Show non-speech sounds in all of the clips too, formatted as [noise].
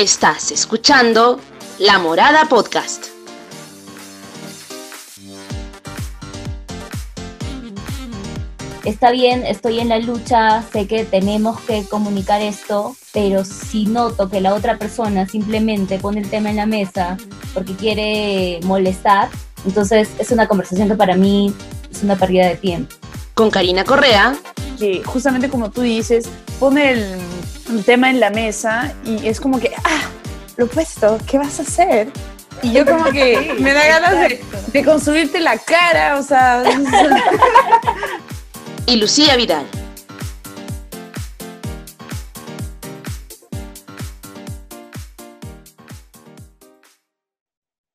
Estás escuchando La Morada Podcast. Está bien, estoy en la lucha, sé que tenemos que comunicar esto, pero si noto que la otra persona simplemente pone el tema en la mesa porque quiere molestar, entonces es una conversación que para mí es una pérdida de tiempo. Con Karina Correa. Que justamente como tú dices, pone el, el tema en la mesa y es como que, ah, lo opuesto, ¿qué vas a hacer? Y yo como que [laughs] me da ganas de, de construirte la cara, o sea... [laughs] y Lucía Vidal.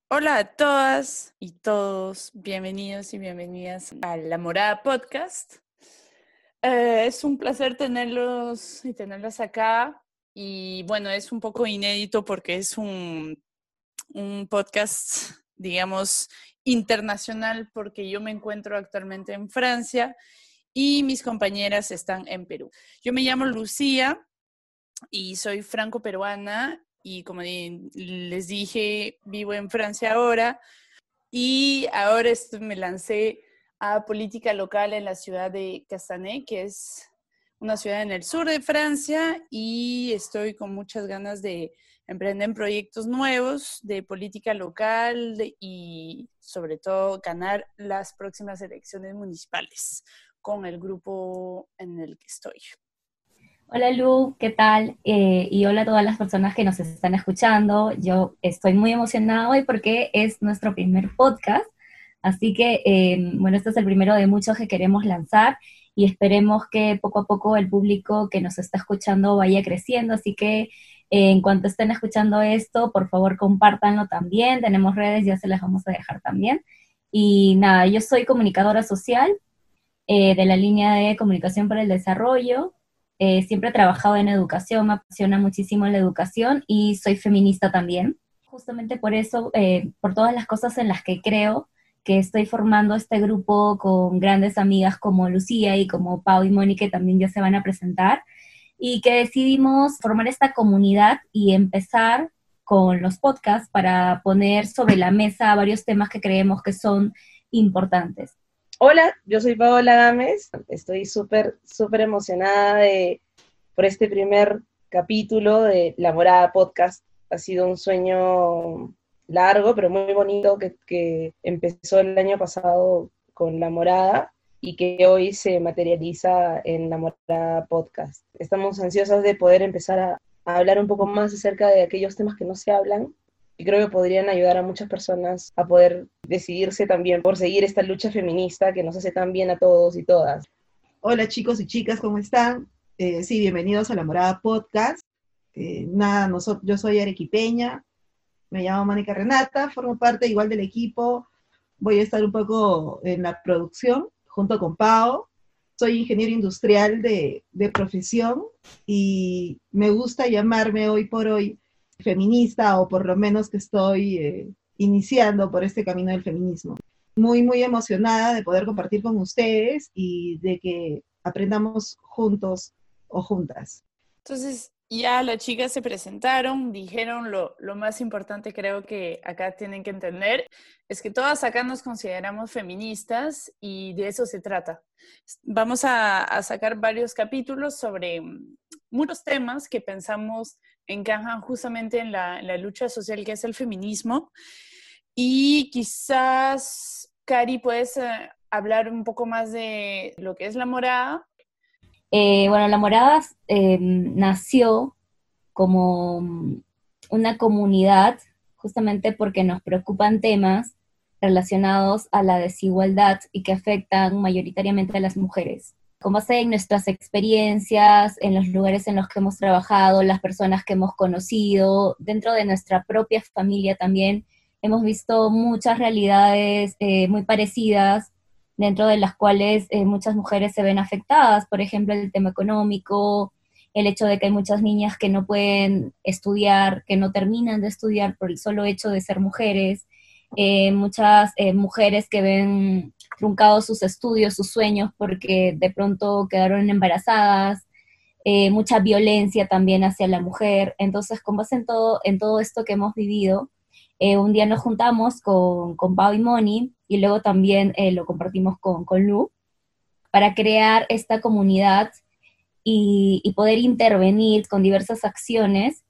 Hola a todas y todos, bienvenidos y bienvenidas a La Morada Podcast. Eh, es un placer tenerlos y tenerlas acá. Y bueno, es un poco inédito porque es un, un podcast, digamos, internacional porque yo me encuentro actualmente en Francia y mis compañeras están en Perú. Yo me llamo Lucía y soy franco-peruana y como les dije, vivo en Francia ahora y ahora me lancé política local en la ciudad de Castanet, que es una ciudad en el sur de Francia y estoy con muchas ganas de emprender proyectos nuevos de política local y sobre todo ganar las próximas elecciones municipales con el grupo en el que estoy. Hola Lu, ¿qué tal? Eh, y hola a todas las personas que nos están escuchando. Yo estoy muy emocionada hoy porque es nuestro primer podcast. Así que, eh, bueno, este es el primero de muchos que queremos lanzar y esperemos que poco a poco el público que nos está escuchando vaya creciendo. Así que eh, en cuanto estén escuchando esto, por favor compártanlo también. Tenemos redes, ya se las vamos a dejar también. Y nada, yo soy comunicadora social, eh, de la línea de comunicación para el desarrollo. Eh, siempre he trabajado en educación, me apasiona muchísimo la educación y soy feminista también. Justamente por eso, eh, por todas las cosas en las que creo, que estoy formando este grupo con grandes amigas como Lucía y como Pau y Mónica, que también ya se van a presentar, y que decidimos formar esta comunidad y empezar con los podcasts para poner sobre la mesa varios temas que creemos que son importantes. Hola, yo soy Paola Gámez, estoy súper, súper emocionada de, por este primer capítulo de La Morada Podcast. Ha sido un sueño largo, pero muy bonito que, que empezó el año pasado con La Morada y que hoy se materializa en La Morada Podcast. Estamos ansiosas de poder empezar a, a hablar un poco más acerca de aquellos temas que no se hablan y creo que podrían ayudar a muchas personas a poder decidirse también por seguir esta lucha feminista que nos hace tan bien a todos y todas. Hola chicos y chicas, ¿cómo están? Eh, sí, bienvenidos a la Morada Podcast. Eh, nada, nosotros, yo soy arequipeña, me llamo Mónica Renata, formo parte igual del equipo, voy a estar un poco en la producción junto con Pau. Soy ingeniero industrial de, de profesión y me gusta llamarme hoy por hoy feminista o por lo menos que estoy eh, iniciando por este camino del feminismo. Muy, muy emocionada de poder compartir con ustedes y de que aprendamos juntos o juntas. Entonces, ya las chicas se presentaron, dijeron lo, lo, más importante creo que acá tienen que entender, es que todas acá nos consideramos feministas y de eso se trata. Vamos a, sacar varios capítulos sobre muchos temas que pensamos encajan justamente en la, en la, lucha social que es el feminismo. Y quizás, Cari, puedes eh, hablar un poco más de lo que es la morada. Eh, bueno, la morada eh, nació como una comunidad justamente porque nos preocupan temas relacionados a la desigualdad y que afectan mayoritariamente a las mujeres. Con base en nuestras experiencias, en los lugares en los que hemos trabajado, las personas que hemos conocido, dentro de nuestra propia familia también, hemos visto muchas realidades eh, muy parecidas, dentro de las cuales eh, muchas mujeres se ven afectadas, por ejemplo, el tema económico, el hecho de que hay muchas niñas que no pueden estudiar, que no terminan de estudiar por el solo hecho de ser mujeres, eh, muchas mujeres que ven truncados sus estudios, sus sueños, porque de pronto quedaron embarazadas, eh, mucha violencia también hacia la mujer. Entonces, con base todo, en todo esto que hemos vivido, eh, un día nos juntamos con, con Pau y Moni y luego también eh, lo compartimos con, con Lu para crear esta comunidad y, poder intervenir con diversas acciones,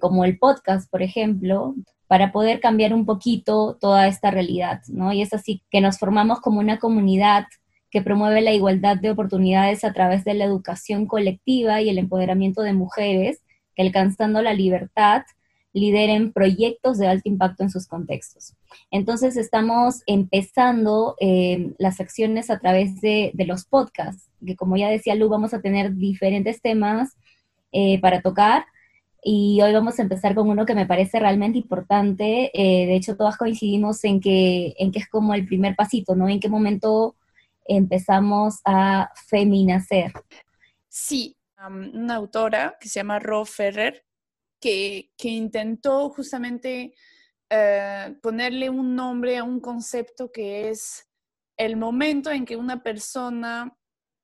como el podcast, por ejemplo, para poder cambiar un poquito toda esta realidad, ¿no? Y es así que nos formamos como una comunidad que promueve la igualdad de oportunidades a través de la educación colectiva y el empoderamiento de mujeres que alcanzando la libertad lideren proyectos de alto impacto en sus contextos. Entonces estamos empezando eh, las acciones a través de, los podcasts, que como ya decía Lu, vamos a tener diferentes temas eh, para tocar y hoy vamos a empezar con uno que me parece realmente importante. Eh, de hecho, todas coincidimos en que, en que es como el primer pasito, ¿no? En qué momento empezamos a feminacer. Sí, una autora que se llama Ro Ferrer, que, intentó justamente eh, ponerle un nombre a un concepto que es el momento en que una persona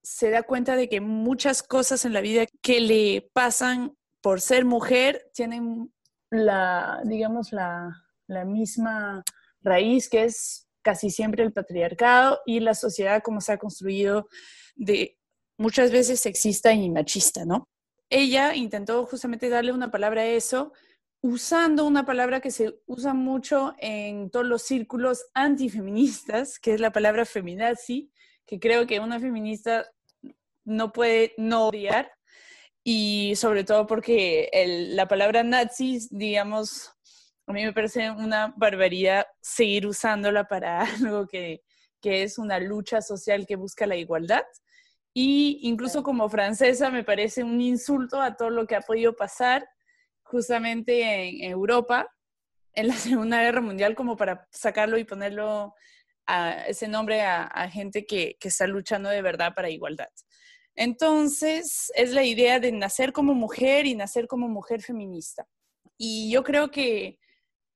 se da cuenta de que muchas cosas en la vida que le pasan por ser mujer, tienen la, digamos, la, misma raíz que es casi siempre el patriarcado y la sociedad como se ha construido de muchas veces sexista y machista, ¿no? Ella intentó justamente darle una palabra a eso usando una palabra que se usa mucho en todos los círculos antifeministas, que es la palabra feminazi, que creo que una feminista no puede no odiar, y sobre todo porque la palabra nazis, digamos, a mí me parece una barbaridad seguir usándola para [laughs] algo que, que es una lucha social que busca la igualdad. Y incluso como francesa me parece un insulto a todo lo que ha podido pasar justamente en Europa en la [laughs] Segunda Guerra Mundial como para sacarlo y ponerlo a ese nombre a, a gente que, que, está luchando de verdad para igualdad. Entonces, es la idea de nacer como mujer y nacer como mujer feminista. Y yo creo que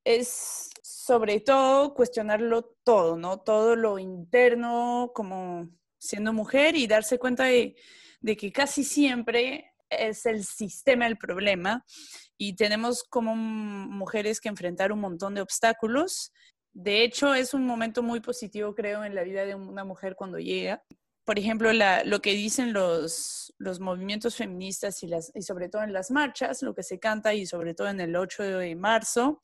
es sobre todo cuestionarlo todo, ¿no? Todo lo interno como siendo mujer y darse cuenta de, que casi siempre es el sistema el problema y tenemos como mujeres que enfrentar un montón de obstáculos. De hecho, es un momento muy positivo, creo, en la vida de una mujer cuando llega, por ejemplo, lo que dicen los, movimientos feministas y, las, y sobre todo en las marchas, lo que se canta y sobre todo en el 8 de marzo,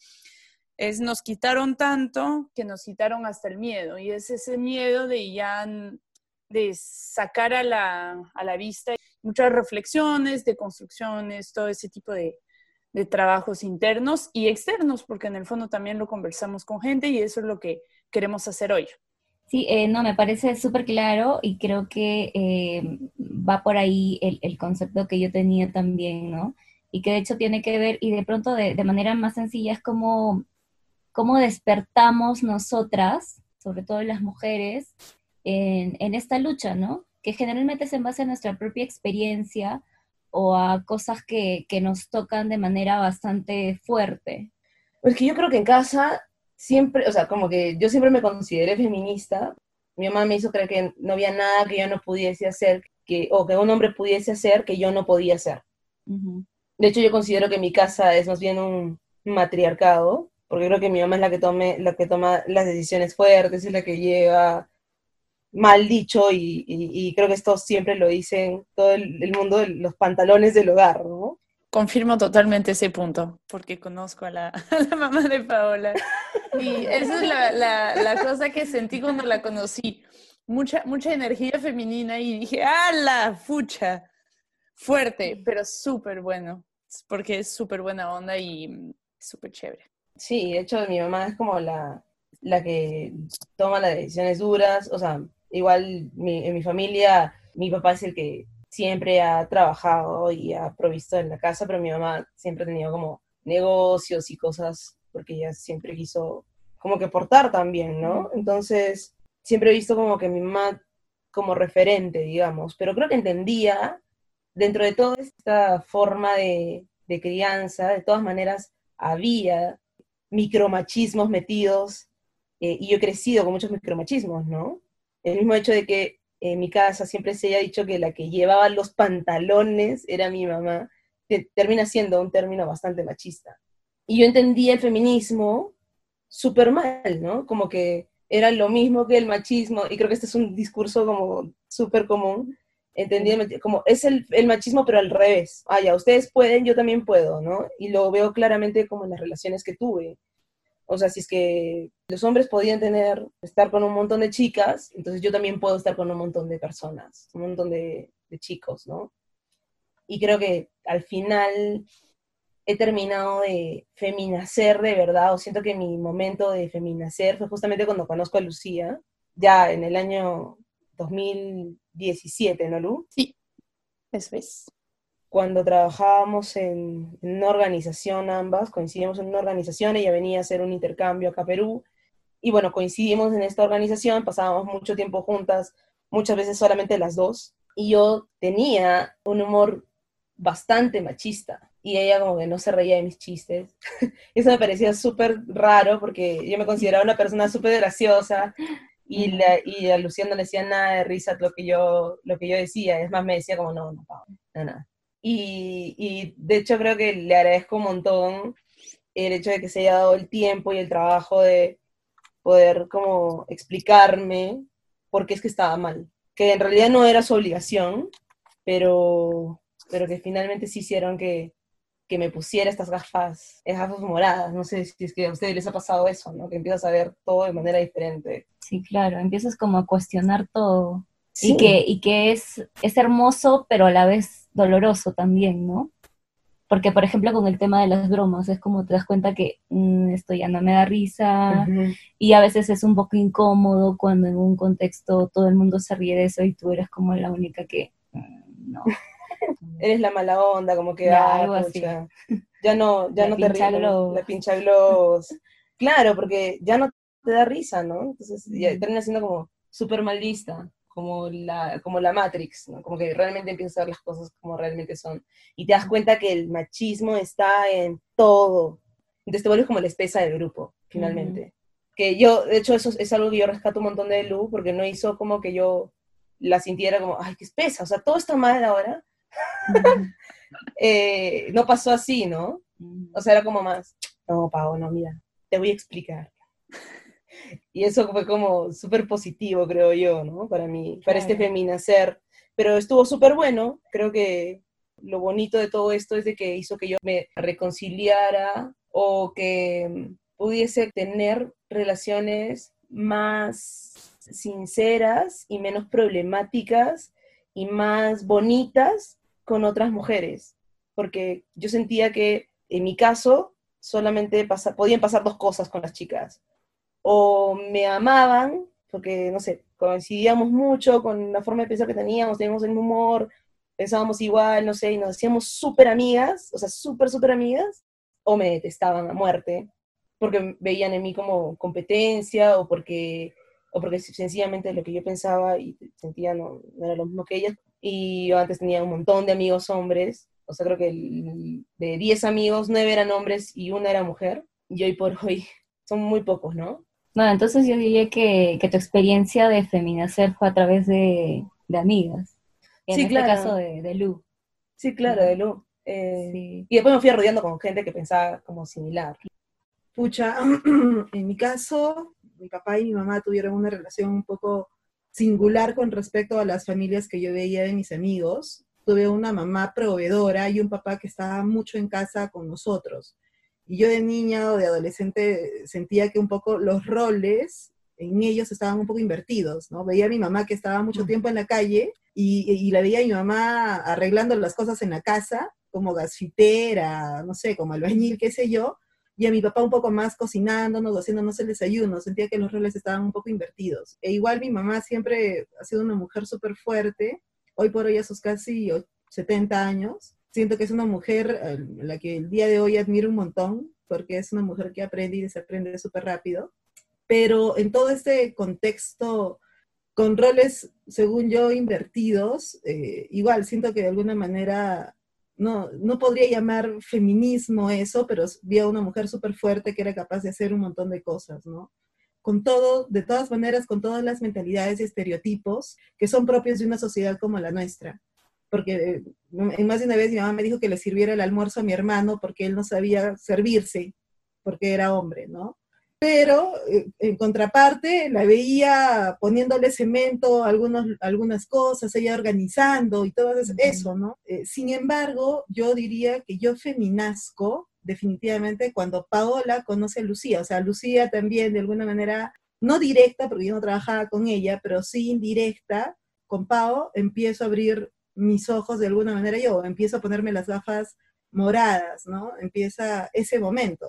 es nos quitaron tanto que nos quitaron hasta el miedo. Y es ese miedo de ya de sacar a la, a la vista muchas reflexiones, de construcciones, todo ese tipo de, de trabajos internos y externos, porque en el fondo también lo conversamos con gente y eso es lo que queremos hacer hoy. Sí, eh, no, me parece súper claro y creo que eh, va por ahí el, concepto que yo tenía también, ¿no? Y que de hecho tiene que ver, y de pronto de, manera más sencilla, es como cómo despertamos nosotras, sobre todo las mujeres, en, esta lucha, ¿no? Que generalmente es en base a nuestra propia experiencia o a cosas que, que nos tocan de manera bastante fuerte. Pues que yo creo que en casa siempre, o sea, como que yo siempre me consideré feminista. Mi mamá me hizo creer que no había nada que yo no pudiese hacer, que, o que un hombre pudiese hacer que yo no podía hacer. De hecho, yo considero que mi casa es más bien un matriarcado, porque creo que mi mamá es la que, tome, la que toma las decisiones fuertes, es la que lleva mal dicho, y, creo que esto siempre lo dicen todo el, el mundo de los pantalones del hogar, ¿no? Confirmo totalmente ese punto, porque conozco a la, [laughs] mamá de Paola. Y esa es la, cosa que sentí cuando la conocí. Mucha, mucha energía femenina y dije, ¡ala! Fucha. Fuerte, pero súper bueno, porque es súper buena onda y súper chévere. Sí, de hecho mi mamá es como la, la que toma las decisiones duras, o sea, igual en mi familia mi papá es el que siempre ha trabajado y ha provisto en la casa, pero mi mamá siempre ha tenido como negocios y cosas, porque ella siempre quiso como que portar también, ¿no? Entonces, siempre he visto como que mi mamá como referente, digamos, pero creo que entendía, dentro de toda esta forma de, crianza, de todas maneras, había micromachismos metidos, eh, y yo he crecido con muchos micromachismos, ¿no? El mismo hecho de que en mi casa siempre se haya dicho que la que llevaba los pantalones era mi mamá, que termina siendo un término bastante machista. Y yo entendía el feminismo súper mal, ¿no? Como que era lo mismo que el machismo, y creo que este es un discurso como súper común, entendía como es el, el, machismo pero al revés. Ah, ya, ustedes pueden, yo también puedo, ¿no? Y lo veo claramente como en las relaciones que tuve. O sea, si es que los hombres podían tener, estar con un montón de chicas, entonces yo también puedo estar con un montón de personas, un montón de, de chicos, ¿no? Y creo que al final he terminado de feminacer de verdad, o siento que mi momento de feminacer fue justamente cuando conozco a Lucía, ya en el año 2017, ¿no, Lu? Sí, eso es cuando trabajábamos en, una organización ambas, coincidimos en una organización, ella venía a hacer un intercambio acá a Perú, y bueno, coincidimos en esta organización, pasábamos mucho tiempo juntas, muchas veces solamente las dos, y yo tenía un humor bastante machista, y ella como que no se reía de mis chistes. [laughs] Eso me parecía súper raro, porque yo me consideraba una persona súper graciosa, y, la, y a Luciano no le decía nada de risa lo que yo, lo que yo decía, es más, me decía como, no, no, no, no. Y, de hecho creo que le agradezco un montón el hecho de que se haya dado el tiempo y el trabajo de poder como explicarme por qué es que estaba mal. Que en realidad no era su obligación, pero, pero que finalmente sí hicieron que, que me pusiera estas gafas, estas gafas moradas. No sé si es que a ustedes les ha pasado eso, ¿no? Que empiezas a ver todo de manera diferente. Sí, claro, empiezas como a cuestionar todo. Y que, y que es, es hermoso, pero a la vez doloroso también, ¿no? Porque, por ejemplo, con el tema de las bromas, es como te das cuenta que mm, esto ya no me da risa y a veces es un poco incómodo cuando en un contexto todo el mundo se ríe de eso y tú eres como la única que mm, no. [laughs] eres la mala onda, como que ya, algo así. ya no, ya no te ríes, la pincha globos. claro, porque ya no te da risa, ¿no? Entonces ya termina siendo como súper mal vista como la, como la Matrix, ¿no? Como que realmente empiezas a ver las cosas como realmente son. Y te das cuenta que el machismo está en todo. Entonces te vuelves como la espesa del grupo, finalmente. Que yo, de hecho, eso es algo que yo rescato un montón de Lu, porque no hizo como que yo la sintiera como, ay, qué espesa, o sea, todo está mal ahora. [laughs] Eh, no pasó así, ¿no? O sea, era como más, no, Pau, no, mira, te voy a explicar. Y eso fue como súper positivo, creo yo, ¿no? Para mí, para este feminacer. Pero estuvo súper bueno. Creo que lo bonito de todo esto es de que hizo que yo me reconciliara o que pudiese tener relaciones más sinceras y menos problemáticas y más bonitas con otras mujeres. Porque yo sentía que en mi caso solamente podían pasar dos cosas con las chicas o me amaban, porque, no sé, coincidíamos mucho con la forma de pensar que teníamos, teníamos el humor, pensábamos igual, no sé, y nos hacíamos súper amigas, o sea, súper, súper amigas, o me detestaban a muerte, porque veían en mí como competencia, o porque, o porque sencillamente lo que yo pensaba y sentía no, era lo mismo que ellas. Y yo antes tenía un montón de amigos hombres, o sea, creo que de 10 amigos, 9 eran hombres y una era mujer, y hoy por hoy [laughs] son muy pocos, ¿no? Bueno, entonces yo diría que, tu experiencia de feminacer fue a través de, amigas. En sí, este claro. caso de, de, Lu. Sí, claro, de Lu. Eh, y después me fui rodeando con gente que pensaba como similar. Pucha, [clears throat] en mi caso, mi papá y mi mamá tuvieron una relación un poco singular con respecto a las familias que yo veía de mis amigos. Tuve una mamá proveedora y un papá que estaba mucho en casa con nosotros. Y yo de niña o de adolescente sentía que un poco los roles en ellos estaban un poco invertidos, ¿no? Veía a mi mamá que estaba mucho mm. tiempo en la calle y, y la veía a mi mamá arreglando las cosas en la casa, como gasfitera, no sé, como albañil, qué sé yo, y a mi papá un poco más cocinándonos, haciéndonos el desayuno, sentía que los roles estaban un poco invertidos. E igual mi mamá siempre ha sido una mujer súper fuerte, hoy por hoy a sus casi 70 años, siento que es una mujer a eh, la que el día de hoy admiro un montón, porque es una mujer que aprende y desaprende súper rápido. Pero en todo este contexto, con roles, según yo, invertidos, eh, igual siento que de alguna manera no, no podría llamar feminismo eso, pero vi a una mujer súper fuerte que era capaz de hacer un montón de cosas, ¿no? con todo, de todas maneras, con todas las mentalidades y estereotipos que son propios de una sociedad como la nuestra. Porque eh, más de una vez mi mamá me dijo que le sirviera el almuerzo a mi hermano porque él no sabía servirse, porque era hombre, ¿no? pero eh, en contraparte la veía poniéndole cemento algunos, algunas cosas, ella organizando y todo eso, ¿no? Eh, sin embargo, yo diría que yo feminazco definitivamente cuando Paola conoce a Lucía, o sea, Lucía también de alguna manera, no directa, porque yo no trabajaba con ella, pero sí indirecta, con Pao empiezo a abrir mis ojos de alguna manera yo, empiezo a ponerme las gafas moradas, ¿no? Empieza ese momento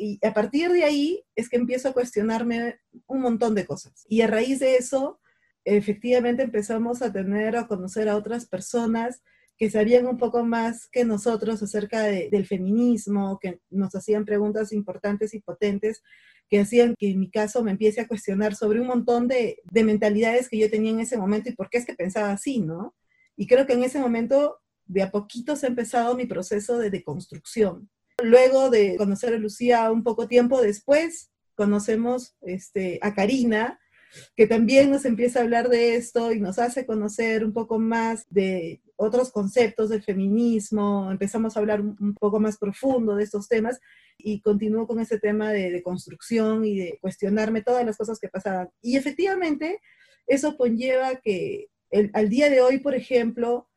y a partir de ahí es que empiezo a cuestionarme un montón de cosas. Y a raíz de eso, efectivamente empezamos a tener, a conocer a otras personas que sabían un poco más que nosotros acerca del feminismo, que nos hacían preguntas importantes y potentes, que hacían que en mi caso me empiece a cuestionar sobre un montón de, de mentalidades que yo tenía en ese momento y por qué es que pensaba así, ¿no? Y creo que en ese momento de a poquito se ha empezado mi proceso de deconstrucción. Luego de conocer a Lucía un poco tiempo después, conocemos este, a Karina, que también nos empieza a hablar de esto y nos hace conocer un poco más de otros conceptos del feminismo, empezamos a hablar un poco más profundo de estos temas y continúo con ese tema de, construcción y de cuestionarme todas las cosas que pasaban. Y efectivamente, eso conlleva que al día de hoy, por ejemplo,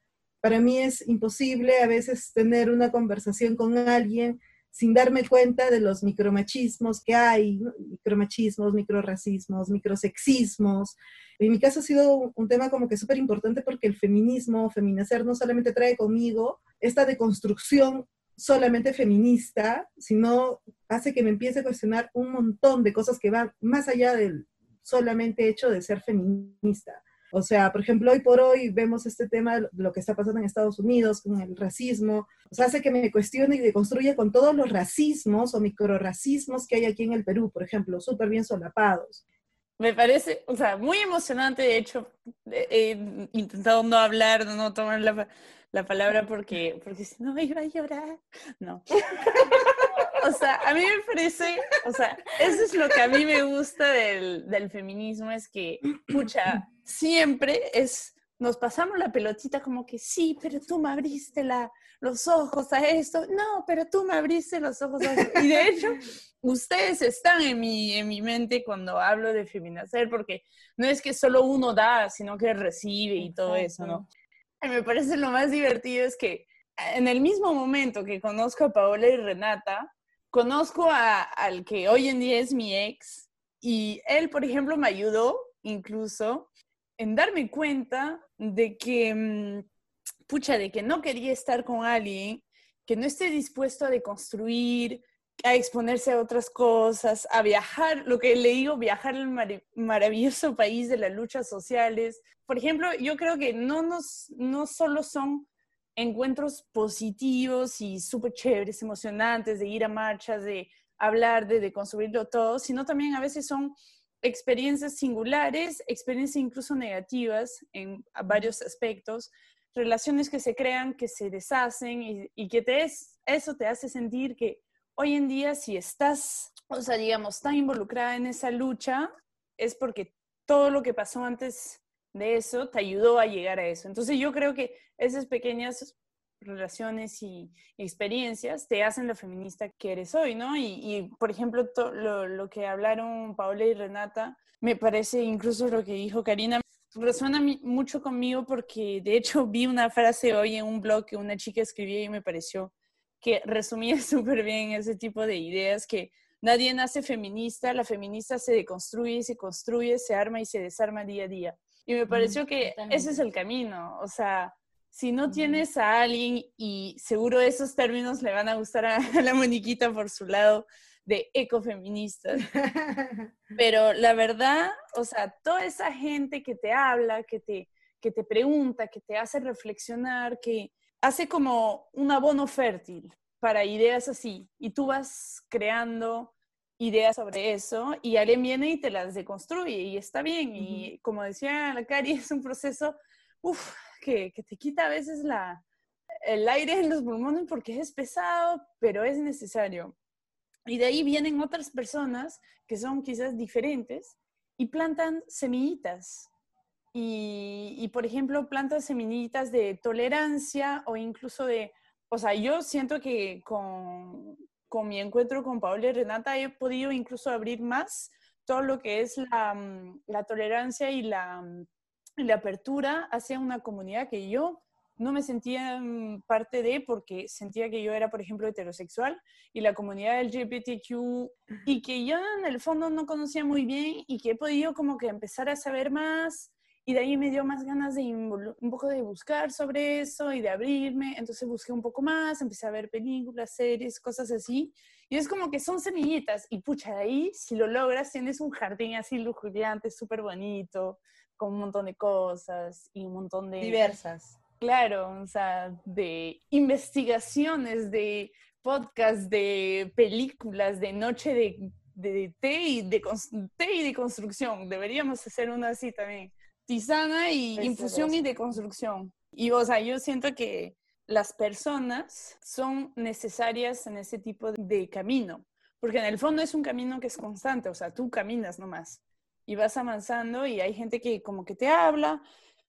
para mí es imposible a veces tener una conversación con alguien sin darme cuenta de los micromachismos que hay, micromachismos, microracismos, microsexismos. En mi caso ha sido un tema como que súper importante porque el feminismo, feminacer, no solamente trae conmigo esta deconstrucción solamente feminista, sino hace que me empiece a cuestionar un montón de cosas que van más allá del solamente hecho de ser feminista. O sea, por ejemplo, hoy por hoy vemos este tema de lo que está pasando en Estados Unidos con el racismo. O sea, hace que me cuestione y deconstruya con todos los racismos o microracismos que hay aquí en el Perú, por ejemplo, súper bien solapados. Me parece, o sea, muy emocionante. De hecho, he intentado no hablar, no tomar la, la palabra porque, porque si no me iba a llorar. No. o sea, a mí me parece, o sea, eso es lo que a mí me gusta del, del feminismo, es que, pucha, siempre es, nos pasamos la pelotita como que sí, pero tú me abriste la, los ojos a esto, no, pero tú me abriste los ojos a esto. Y de hecho, [laughs] ustedes están en mi, en mi mente cuando hablo de feminacer, porque no es que solo uno da, sino que recibe y todo eso, ¿no? Y me parece lo más divertido es que en el mismo momento que conozco a Paola y Renata, conozco a, al que hoy en día es mi ex, y él, por ejemplo, me ayudó incluso en darme cuenta de que, mm, pucha, de que no quería estar con alguien que no esté dispuesto a deconstruir, a exponerse a otras cosas, a viajar, lo que le digo, viajar al maravilloso país de las luchas sociales. Por ejemplo, yo creo que no, nos, no solo son encuentros positivos y súper chéveres, emocionantes, de ir a marchas, de hablar, de, de construirlo todo, sino también a veces son experiencias singulares, experiencias incluso negativas en varios aspectos, relaciones que se crean, que se deshacen y, que te es, eso te hace sentir que hoy en día si estás, o sea, digamos, tan involucrada en esa lucha, es porque todo lo que pasó antes de eso te ayudó a llegar a eso. Entonces yo creo que esas pequeñas relaciones y experiencias te hacen la feminista que eres hoy, ¿no? Y, por ejemplo, lo, lo, que hablaron Paola y Renata, me parece incluso lo que dijo Karina, resuena mucho conmigo porque de hecho [laughs] vi una frase hoy en un blog que una chica escribía y me pareció que resumía [laughs] súper bien ese tipo de ideas que nadie nace feminista, la feminista se deconstruye, se construye, se arma y se desarma día a día. Y me pareció que ese es el camino, o sea, si no tienes a alguien, y seguro esos términos le van a gustar a, [laughs] la moniquita por su lado de ecofeministas, [laughs] pero la verdad, o sea, toda esa gente que te habla, que te, que te pregunta, que te hace reflexionar, que hace como un abono fértil para ideas así, y tú vas creando ideas sobre eso y alguien viene y te las deconstruye y está bien. Y como decía la Cari, [laughs] es un proceso, uff, que, te quita a veces la, el aire en los pulmones porque es pesado, pero es necesario. Y de ahí vienen otras personas que son quizás diferentes y plantan semillitas. Y, y, por ejemplo, plantan semillitas de tolerancia o incluso de, o sea, yo siento que con, con mi encuentro con Paola y Renata he podido incluso abrir más todo lo que es la, mm, la tolerancia y la, mm, la apertura hacia una comunidad que yo no me sentía mm, parte de porque sentía que yo era, por ejemplo, heterosexual y la comunidad LGBTQ y que yo en el fondo no conocía muy bien y que he podido como que empezar a saber más y de ahí me dio más ganas de un poco de buscar sobre eso y de abrirme, entonces busqué un poco más, empecé a ver películas, series, cosas así. Y es como que son semillitas y pucha, de ahí si lo logras tienes un jardín así lujuriante, súper bonito, con un montón de cosas y un montón de... Diversas Claro, o sea, de investigaciones, de podcasts, de películas, de noche de, de, té, y de té y de construcción. Deberíamos hacer una así también. Tisana y infusión y de construcción. Y, o sea, yo siento que las personas son necesarias en ese tipo de camino, porque en el fondo es un camino que es constante, o sea, tú caminas nomás y vas avanzando y hay gente que como que te habla,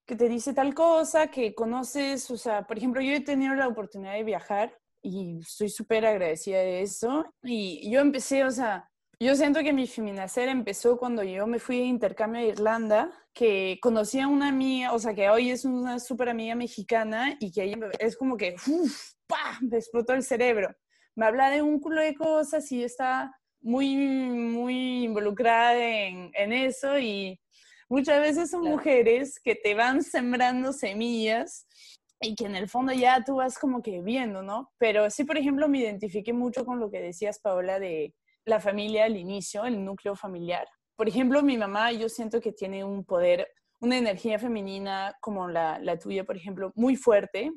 que te dice tal cosa, que conoces, o sea, por ejemplo, yo he tenido la oportunidad de viajar y estoy súper agradecida de eso. Y yo empecé, o sea, yo siento que mi feminacer empezó cuando yo me fui de intercambio a Irlanda, que conocí a una amiga, o sea, que hoy es una súper amiga mexicana y que ella es como que, uff, ¡pah! me explotó el cerebro. Me habla de un culo de cosas y está muy, muy involucrada en, en eso y Muchas veces son mujeres que te van sembrando semillas y que en el fondo ya tú vas como que viendo, ¿no? Pero sí, por ejemplo, me identifiqué mucho con lo que decías, Paola, de la familia al inicio, el núcleo familiar. Por ejemplo, mi mamá, yo siento que tiene un poder, una energía femenina como la, la tuya, por ejemplo, muy fuerte.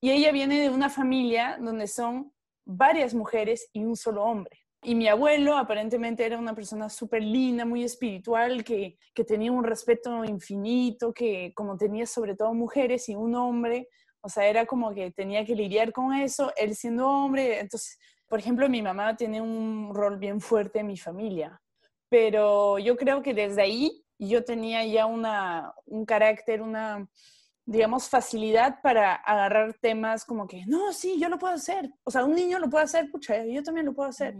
Y ella viene de una familia donde son varias mujeres y un solo hombre. Y mi abuelo aparentemente era una persona súper linda, muy espiritual, que, que, tenía un respeto infinito, que como tenía sobre todo mujeres y un hombre, o sea, era como que tenía que lidiar con eso, él siendo hombre. Entonces, por ejemplo, mi mamá tiene un rol bien fuerte en mi familia, pero yo creo que desde ahí yo tenía ya una, un carácter, una, digamos, facilidad para agarrar temas como que, no, sí, yo lo puedo hacer. O sea, un niño lo puede hacer, pucha, yo también lo puedo hacer.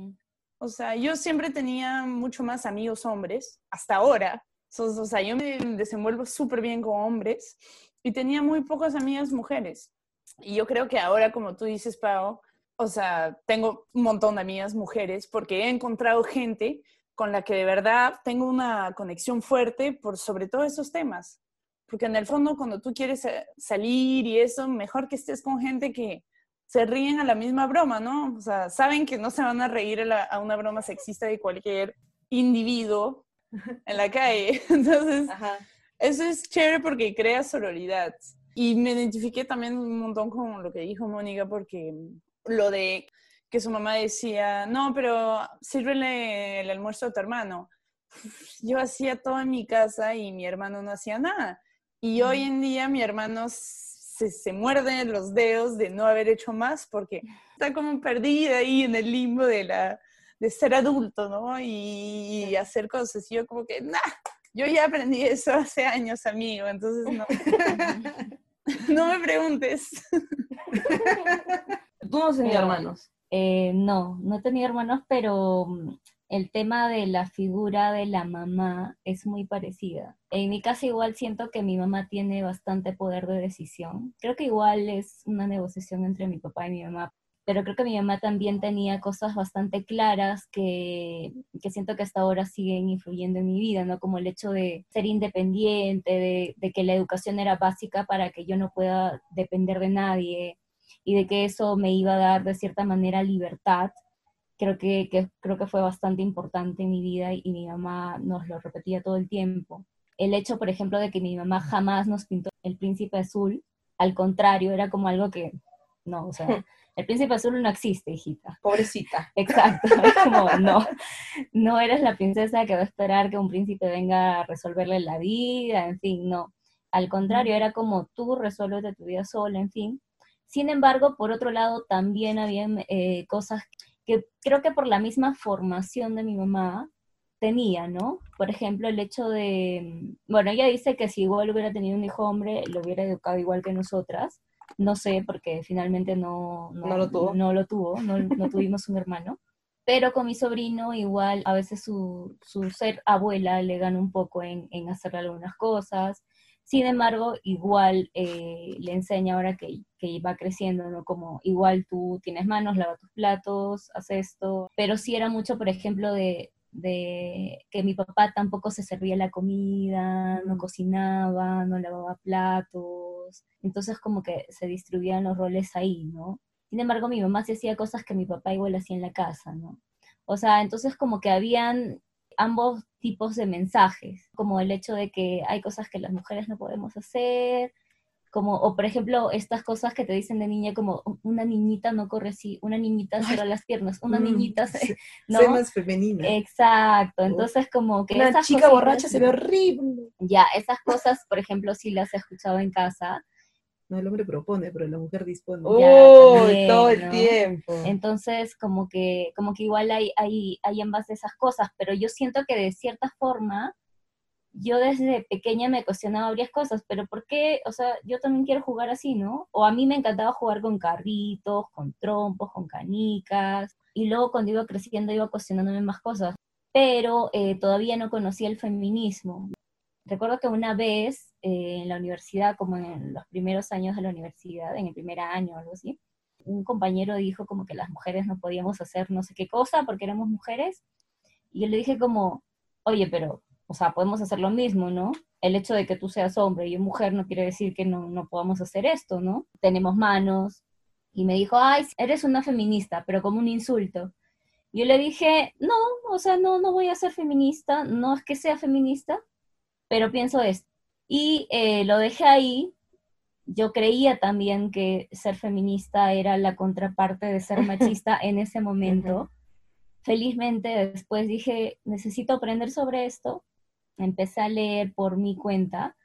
O sea, yo siempre tenía mucho más amigos hombres, hasta ahora. o sea, yo me desenvuelvo súper bien con hombres y tenía muy pocas amigas mujeres. Y yo creo que ahora, como tú dices, Pau, o sea, tengo un montón de amigas mujeres porque he encontrado gente con la que de verdad tengo una conexión fuerte por sobre todo esos temas. Porque en el fondo, cuando tú quieres salir y eso, mejor que estés con gente que, se ríen a la misma broma, ¿no? O sea, saben que no se van a reír a, una broma sexista de cualquier individuo en la calle. [laughs] Entonces, eso es chévere porque crea sororidad. Y me identifiqué también un montón con lo que dijo Mónica porque lo de que su mamá decía, no, pero sírvele el almuerzo a tu hermano. Yo hacía todo en mi casa y mi hermano no hacía nada. Y hoy en día mi hermano se, se muerde los dedos de no haber hecho más porque está como perdida ahí en el limbo de, la, de ser adulto, ¿no? Y, hacer cosas. Y yo como que, nah, yo ya aprendí eso hace años, amigo, entonces no. [laughs] no me preguntes. [laughs] ¿Tú no tenías hermanos? Eh, no, no tenía hermanos, pero el tema de la figura de la mamá es muy parecida. En mi caso igual siento que mi mamá tiene bastante poder de decisión. Creo que igual es una negociación entre mi papá y mi mamá, pero creo que mi mamá también tenía cosas bastante claras que, que siento que hasta ahora siguen influyendo en mi vida, ¿no? Como el hecho de ser independiente, de, de que la educación era básica para que yo no pueda depender de nadie y de que eso me iba a dar de cierta manera libertad creo que, creo que fue bastante importante en mi vida y, mi mamá nos lo repetía todo el tiempo. El hecho, por ejemplo, de que mi mamá jamás nos pintó el príncipe azul, al contrario, era como algo que, no, o sea, [laughs] el príncipe azul no existe, hijita. Pobrecita. [laughs] Exacto, como, no, no eres la princesa que va a esperar que un príncipe venga a resolverle la vida, en fin, no. Al contrario, era como tú resuelves tu vida sola, en fin. Sin embargo, por otro lado, también había eh, cosas que creo que por la misma formación de mi mamá tenía, ¿no? Por ejemplo, el hecho de, bueno, ella dice que si igual hubiera tenido un hijo hombre, lo hubiera educado igual que nosotras. No sé, porque finalmente no, No lo tuvo. No lo tuvo, no, no tuvimos un hermano. Pero con mi sobrino igual a veces su, su ser abuela le gana un poco en, en hacerle algunas cosas. Sin embargo, igual eh, le enseña ahora que, que va creciendo, ¿no? Como igual tú tienes manos, lava tus platos, haz esto. Pero sí era mucho, por ejemplo, de, de que mi papá tampoco se servía la comida, no cocinaba, no lavaba platos. Entonces como que se distribuían los roles ahí, ¿no? Sin embargo, mi mamá sí hacía cosas que mi papá igual hacía en la casa, ¿no? O sea, entonces como que habían ambos tipos de mensajes, como el hecho de que hay cosas que las mujeres no podemos hacer, como, o por ejemplo, estas cosas que te dicen de niña, como una niñita no corre así, una niñita cierra las piernas, una Mm, niñita se, [laughs] ¿no? Sé más femenina. Exacto, entonces como que Una esas chica borracha se ve horrible. Ya, esas cosas, por ejemplo, sí las he escuchado en casa, No, el hombre propone, pero la mujer dispone. Ya, Uy, también, todo el ¿no? tiempo. entonces como que, como que igual hay, hay, hay ambas de esas cosas, pero yo siento que de cierta forma, yo desde pequeña me cuestionaba varias cosas, pero ¿por qué? O sea, yo también quiero jugar así, ¿no? O a mí me encantaba jugar con carritos, con trompos, con canicas, y luego cuando iba creciendo iba cuestionándome más cosas, pero eh, todavía no conocía el feminismo. Recuerdo que una vez eh, en la universidad, como en los primeros años de la universidad, en el primer año o algo así, un compañero dijo como que las mujeres no podíamos hacer no sé qué cosa porque éramos mujeres, y yo le dije como, oye, pero, o sea, podemos hacer lo mismo, ¿no? El hecho de que tú seas hombre y yo mujer no quiere decir que no, no podamos hacer esto, ¿no? Tenemos manos. Y me dijo, ay, eres una feminista, pero como un insulto. Yo le dije, no, o sea, no, no voy a ser feminista, no es que sea feminista, pero pienso esto. Y eh, lo dejé ahí. Yo creía también que ser feminista era la contraparte de ser machista [laughs] en ese momento. Felizmente después dije, necesito aprender sobre esto. Empecé a leer por mi cuenta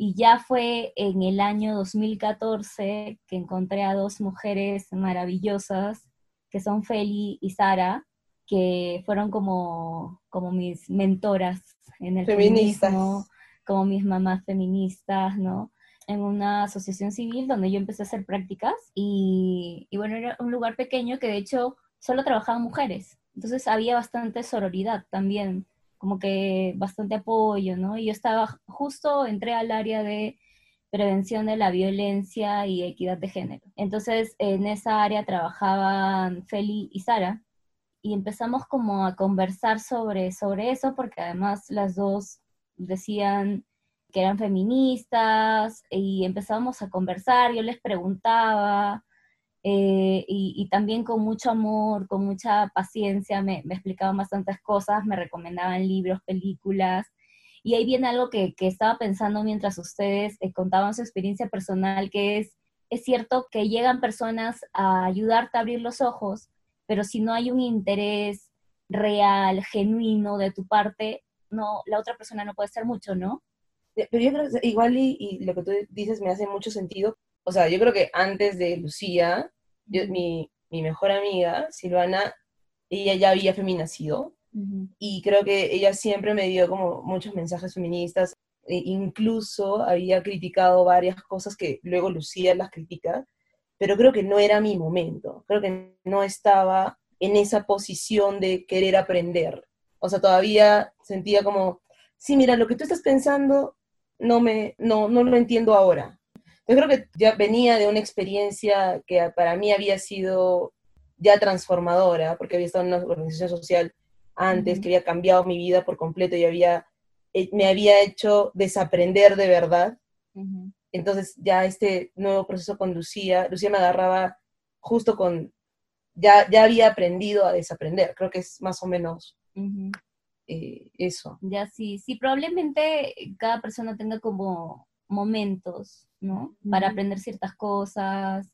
y ya fue en el año 2014 que encontré a dos mujeres maravillosas que son Feli y Sara, que fueron como, como mis mentoras en el Feministas. feminismo, como mis mamás feministas, ¿no? En una asociación civil donde yo empecé a hacer prácticas y, y bueno, era un lugar pequeño que de hecho solo trabajaban mujeres. Entonces había bastante sororidad también, como que bastante apoyo, ¿no? Y yo estaba, justo entré al área de prevención de la violencia y equidad de género. Entonces, en esa área trabajaban Feli y Sara, y empezamos como a conversar sobre, sobre eso, porque además las dos decían que eran feministas, y empezábamos a conversar, yo les preguntaba, eh, y, también con mucho amor, con mucha paciencia, me, me explicaban bastantes cosas, me recomendaban libros, películas, y ahí viene algo que, que estaba pensando mientras ustedes eh, contaban su experiencia personal, que es, es cierto que llegan personas a ayudarte a abrir los ojos, pero si no hay un interés real, genuino de tu parte, no, la otra persona no puede ser mucho, ¿no? Pero yo creo que igual y, y lo que tú dices me hace mucho sentido. O sea, yo creo que antes de Lucía, yo- mi, mi mejor amiga, Silvana, ella ya había feminacido y creo que ella siempre me dio como muchos mensajes feministas. E incluso había criticado varias cosas que luego Lucía las critica, pero creo que no era mi momento. Creo que no estaba en esa posición de querer aprender. O sea, todavía sentía como, sí, mira, lo que tú estás pensando no, me, no, no lo entiendo ahora. Yo creo que ya venía de una experiencia que para mí había sido ya transformadora, porque había estado en una organización social antes, que había cambiado mi vida por completo y había, eh, me había hecho desaprender de verdad. Entonces ya este nuevo proceso con Lucía, Lucía me agarraba justo con, ya, ya había aprendido a desaprender, creo que es más o menos Eh, eso. Ya sí, sí, probablemente cada persona tenga como momentos, ¿no? Para aprender ciertas cosas,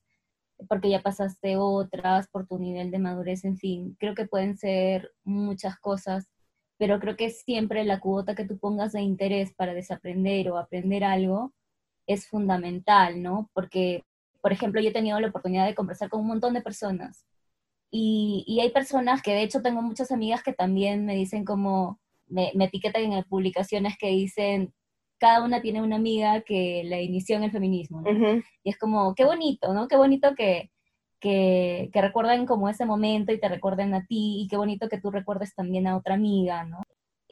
porque ya pasaste otras, por tu nivel de madurez, en fin, creo que pueden ser muchas cosas, pero creo que siempre la cuota que tú pongas de interés para desaprender o aprender algo es fundamental, ¿no? Porque, por ejemplo, yo he tenido la oportunidad de conversar con un montón de personas Y, y hay personas que, de hecho, tengo muchas amigas que también me dicen como, me, me etiquetan en publicaciones que dicen, cada una tiene una amiga que la inició en el feminismo. ¿no? Ujú. Y es como, qué bonito, ¿no? Qué bonito que, que, que recuerden como ese momento y te recuerden a ti, y qué bonito que tú recuerdes también a otra amiga, ¿no?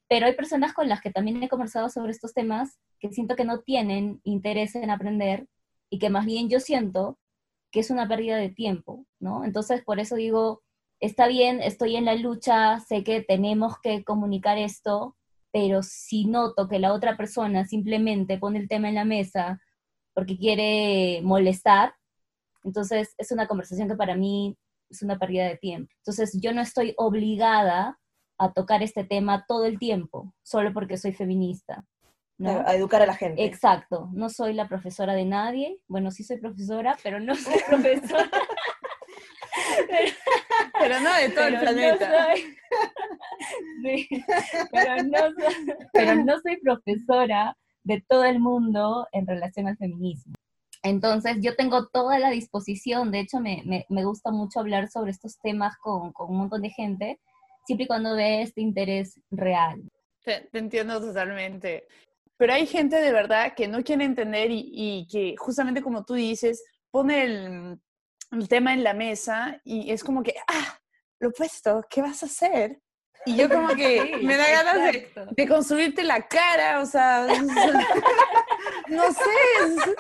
Pero hay personas con las que también he conversado sobre estos temas que siento que no tienen interés en aprender y que más bien yo siento que es una pérdida de tiempo, ¿no? Entonces, por eso digo, está bien, estoy en la lucha, sé que tenemos que comunicar esto, pero si noto que la otra persona simplemente pone el tema en la mesa porque quiere molestar, entonces es una conversación que para mí es una pérdida de tiempo. Entonces yo no estoy obligada a tocar este tema todo el tiempo, solo porque soy feminista. ¿No? Claro, a educar a la gente. Exacto, no soy la profesora de nadie, bueno, sí soy profesora, pero no soy [laughs] profesora. Pero no de todo el no planeta. soy- [laughs] Sí, pero, no soy, pero no soy profesora de todo el mundo en relación al feminismo. Entonces, yo tengo toda la disposición, de hecho, me, me- me gusta mucho hablar sobre estos temas con, con un montón de gente, siempre y cuando ve este interés real. Te, te entiendo totalmente. Pero hay gente de verdad que no quiere entender y, y que justamente como tú dices, pone el, el tema en la mesa y es como que, ah, lo opuesto, ¿qué vas a hacer? Y yo como que [laughs] Sí, me da ganas de, de construirte la cara, o sea, [laughs] no sé. es-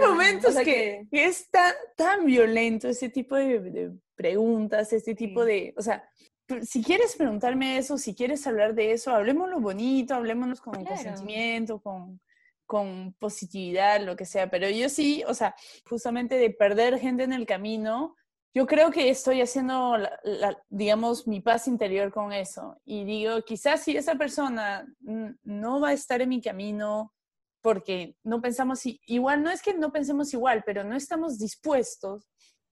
Hay [laughs] momentos O sea que, que es tan, tan violento ese tipo de, de preguntas, este tipo Sí. de, o sea, si quieres preguntarme eso, si quieres hablar de eso, hablemoslo bonito, hablemoslo con Claro. consentimiento, con, con positividad, lo que sea, pero yo sí, o sea, justamente de perder gente en el camino, yo creo que estoy haciendo, la- la- digamos, mi paz interior con eso. Y digo, quizás si esa persona no va a estar en mi camino porque no pensamos, igual, no es que no pensemos igual, pero no estamos dispuestos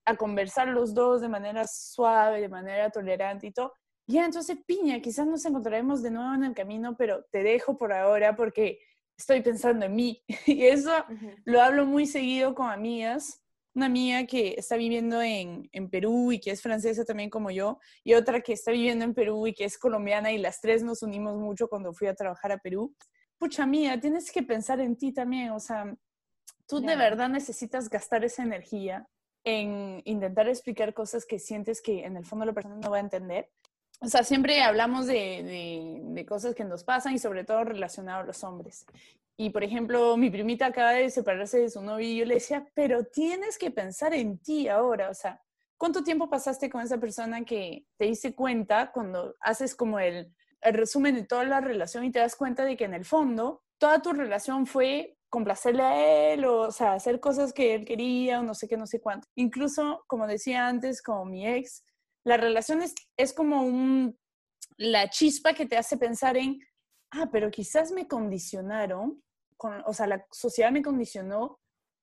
a conversar los dos de manera suave, de manera tolerante y todo. Ya, entonces, piña, quizás nos encontraremos de nuevo en el camino, pero te dejo por ahora porque estoy pensando en mí. [laughs] Y eso lo hablo muy seguido con amigas. Una amiga que está viviendo en, en Perú y que es francesa también como yo, y otra que está viviendo en Perú y que es colombiana, y las tres nos unimos mucho cuando fui a trabajar a Perú. Pucha mía, tienes que pensar en ti también, o sea, tú de verdad necesitas gastar esa energía en intentar explicar cosas que sientes que en el fondo la persona no va a entender. O sea, siempre hablamos de, de- cosas que nos pasan y sobre todo relacionado a los hombres. Y por ejemplo, mi primita acaba de separarse de su novio y yo le decía, pero tienes que pensar en ti ahora. O sea, ¿cuánto tiempo pasaste con esa persona que te diste cuenta cuando haces como el, el resumen de toda la relación y te das cuenta de que en el fondo toda tu relación fue complacerle a él o, sea, hacer cosas que él quería o no sé qué, no sé cuánto. Incluso, como decía antes, con mi ex, la relación es, es como un, la chispa que te hace pensar en, ah, pero quizás me condicionaron, con, o sea, la sociedad me condicionó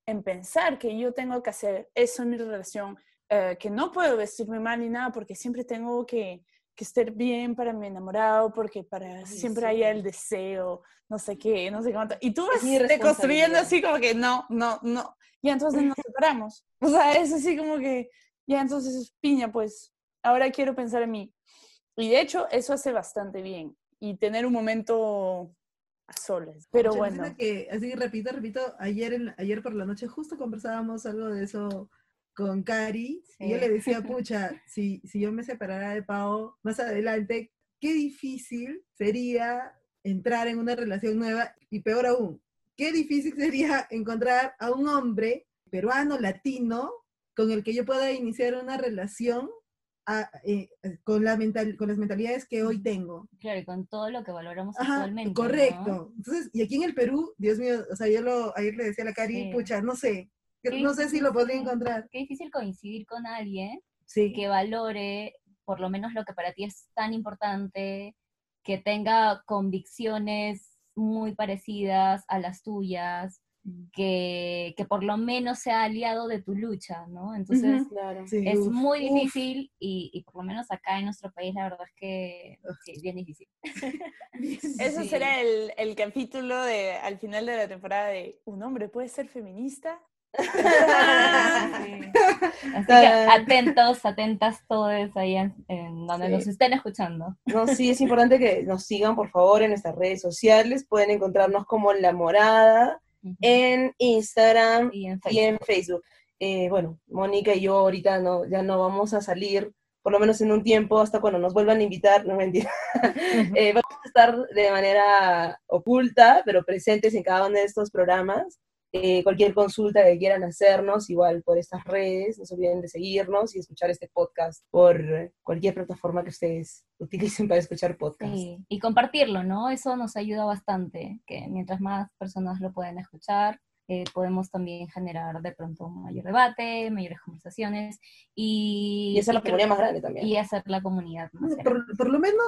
en pensar que yo tengo que hacer eso en mi relación, eh, que no puedo vestirme mal ni nada porque siempre tengo que, que estar bien para mi enamorado, porque para siempre sí. haya el deseo, no sé qué, no sé cuánto. Y tú vas responsabilidad. así como que no, no, no. Y entonces nos [laughs] separamos. O sea, es así como que, ya entonces, piña, pues, ahora quiero pensar en mí. Y de hecho, eso hace bastante bien. Y tener un momento a solas. Pero Pucha, bueno. que, así repito, repito, ayer, en- ayer por la noche justo conversábamos algo de eso con Cari, y yo Sí. le decía, [laughs] pucha, si, si yo me separara de Pau más adelante, qué difícil sería entrar en una relación nueva, y peor aún, qué difícil sería encontrar a un hombre peruano, latino, con el que yo pueda iniciar una relación a- eh, con, la mental, con las mentalidades que hoy tengo. Claro, y con todo lo que valoramos Ajá, actualmente. ¿no? correcto. Entonces, y aquí en el Perú, Dios mío, o sea, yo lo, ayer le decía a la Cari, Sí. pucha, no sé, que- no sé si lo podría encontrar. Qué difícil coincidir con alguien Sí. que valore por lo menos lo que para ti es tan importante, que tenga convicciones muy parecidas a las tuyas, que, que por lo menos sea aliado de tu lucha, ¿no? Entonces, Ujú. Claro. Sí, es uf, muy difícil y, y por lo menos acá en nuestro país la verdad es que sí, bien difícil. [laughs] Eso Sí. será el, el capítulo de al final de la temporada de ¿Un hombre puede ser feminista? Sí. [laughs] Así que atentos, atentas todos ahí en, donde nos estén escuchando. No, sí, es importante que nos sigan, por favor, en nuestras redes sociales. Pueden encontrarnos como La Morada en Instagram y en Facebook. Eh, bueno, Mónica y yo ahorita no, ya no vamos a salir, por lo menos en un tiempo, hasta cuando nos vuelvan a invitar, no mentira. [laughs] eh, vamos a estar de manera oculta, pero presentes en cada uno de estos programas. Eh, cualquier consulta que quieran hacernos, igual por estas redes, no se olviden de seguirnos y escuchar este podcast por cualquier plataforma que ustedes [laughs] utilicen para escuchar podcast. y compartirlo, ¿no? Eso nos ayuda bastante, que mientras más personas lo pueden escuchar, eh, podemos también generar de pronto un mayor debate, mayores conversaciones y... Y hacer la comunidad más grande también. Y hacer la comunidad más grande. Por, por, lo menos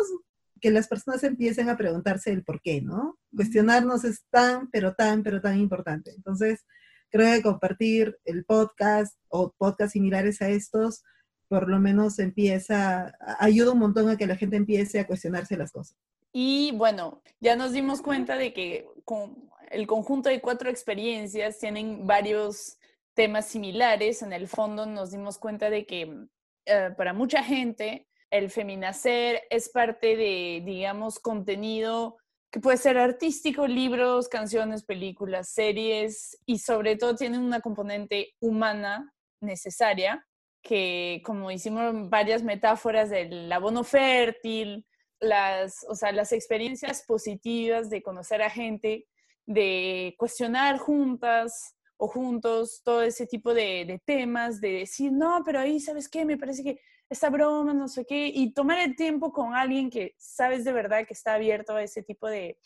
que las personas empiecen a preguntarse el por qué, ¿no? Cuestionarnos es tan, pero tan, pero tan importante. Entonces, creo que compartir el podcast o podcasts similares a estos, por lo menos empieza, ayuda un montón a que la gente empiece a cuestionarse las cosas. Y bueno, ya nos dimos cuenta de que con el conjunto de cuatro experiencias tienen varios temas similares. En el fondo nos dimos cuenta de que eh, para mucha gente el feminacer es parte de, digamos, contenido que puede ser artístico, libros, canciones, películas, series y sobre todo tiene una componente humana necesaria que como hicimos varias metáforas del abono fértil, las, o sea, las experiencias positivas de conocer a gente de cuestionar juntas o juntos todo ese tipo de, temas, de decir, no, pero ahí, ¿sabes qué? Me parece que esta broma, no sé qué, y tomar el tiempo con alguien que sabes de verdad que está abierto a ese tipo de,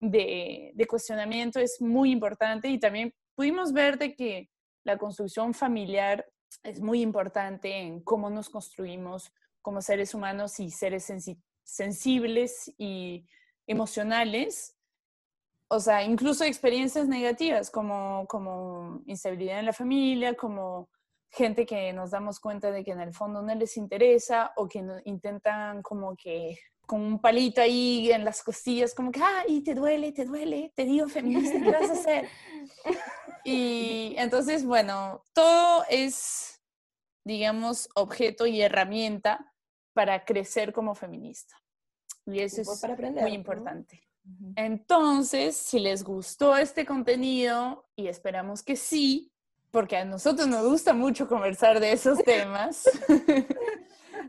de, de cuestionamiento es muy importante y también pudimos ver de que la construcción familiar es muy importante en cómo nos construimos como seres humanos y seres sensibles y emocionales o sea, incluso experiencias negativas como, como instabilidad en la familia, como gente que nos damos cuenta de que en el fondo no les interesa o que intentan como que con un palito ahí en las costillas, como que, ay, te duele, te duele, te digo feminista, ¿qué vas a hacer? [laughs] Y entonces, bueno, todo es, digamos, objeto y herramienta para crecer como feminista. Y eso es muy importante. Entonces, si les gustó este contenido, y esperamos que sí, porque a nosotros nos gusta mucho conversar de esos [laughs] temas,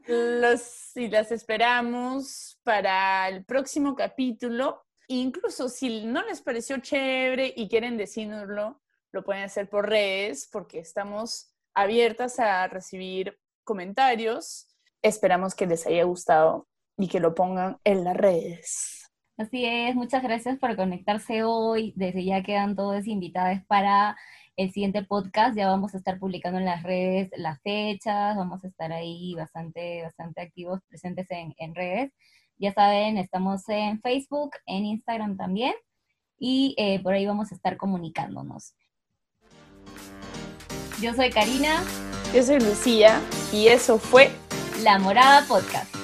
los, y las esperamos para el próximo capítulo. Incluso si no les pareció chévere y quieren decirnoslo, lo pueden hacer por redes, porque estamos abiertas a recibir comentarios. Esperamos que les haya gustado y que lo pongan en las redes. Así es, muchas gracias por conectarse hoy. Desde ya quedan todos invitados para el siguiente podcast. Ya vamos a estar publicando en las redes las fechas, vamos a estar ahí bastante, bastante activos, presentes en, en redes. Ya saben, estamos en Facebook, en Instagram también, y eh, por ahí vamos a estar comunicándonos. Yo soy Karina. Yo soy Lucía, y eso fue La Morada Podcast.